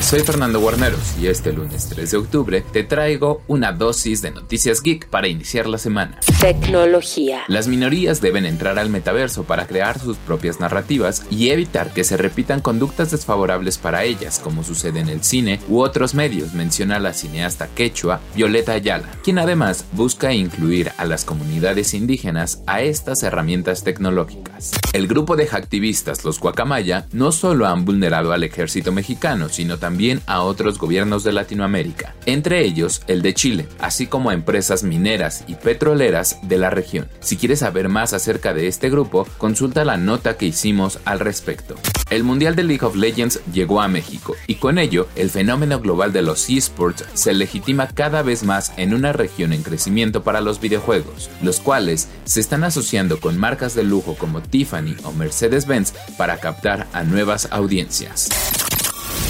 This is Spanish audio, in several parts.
Soy Fernando Guarneros y este lunes 3 de octubre te traigo una dosis de noticias geek para iniciar la semana. Tecnología. Las minorías deben entrar al metaverso para crear sus propias narrativas y evitar que se repitan conductas desfavorables para ellas, como sucede en el cine u otros medios, menciona la cineasta quechua Violeta Ayala, quien además busca incluir a las comunidades indígenas a estas herramientas tecnológicas. El grupo de hacktivistas Los Guacamaya no solo han vulnerado al ejército mexicano, sino también también a otros gobiernos de Latinoamérica, entre ellos el de Chile, así como a empresas mineras y petroleras de la región. Si quieres saber más acerca de este grupo, consulta la nota que hicimos al respecto. El Mundial de League of Legends llegó a México y con ello el fenómeno global de los esports se legitima cada vez más en una región en crecimiento para los videojuegos, los cuales se están asociando con marcas de lujo como Tiffany o Mercedes-Benz para captar a nuevas audiencias.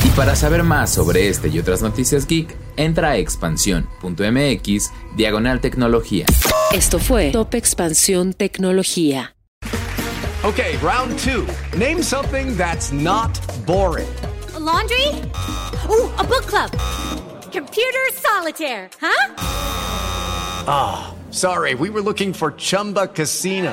Y para saber más sobre este y otras noticias geek, entra a expansión.mx diagonal tecnología. Esto fue Top Expansión Tecnología. Okay, round two. Name something that's not boring. laundry? Ooh, a book club. Computer solitaire, huh? Ah, oh, sorry, we were looking for Chumba Casino.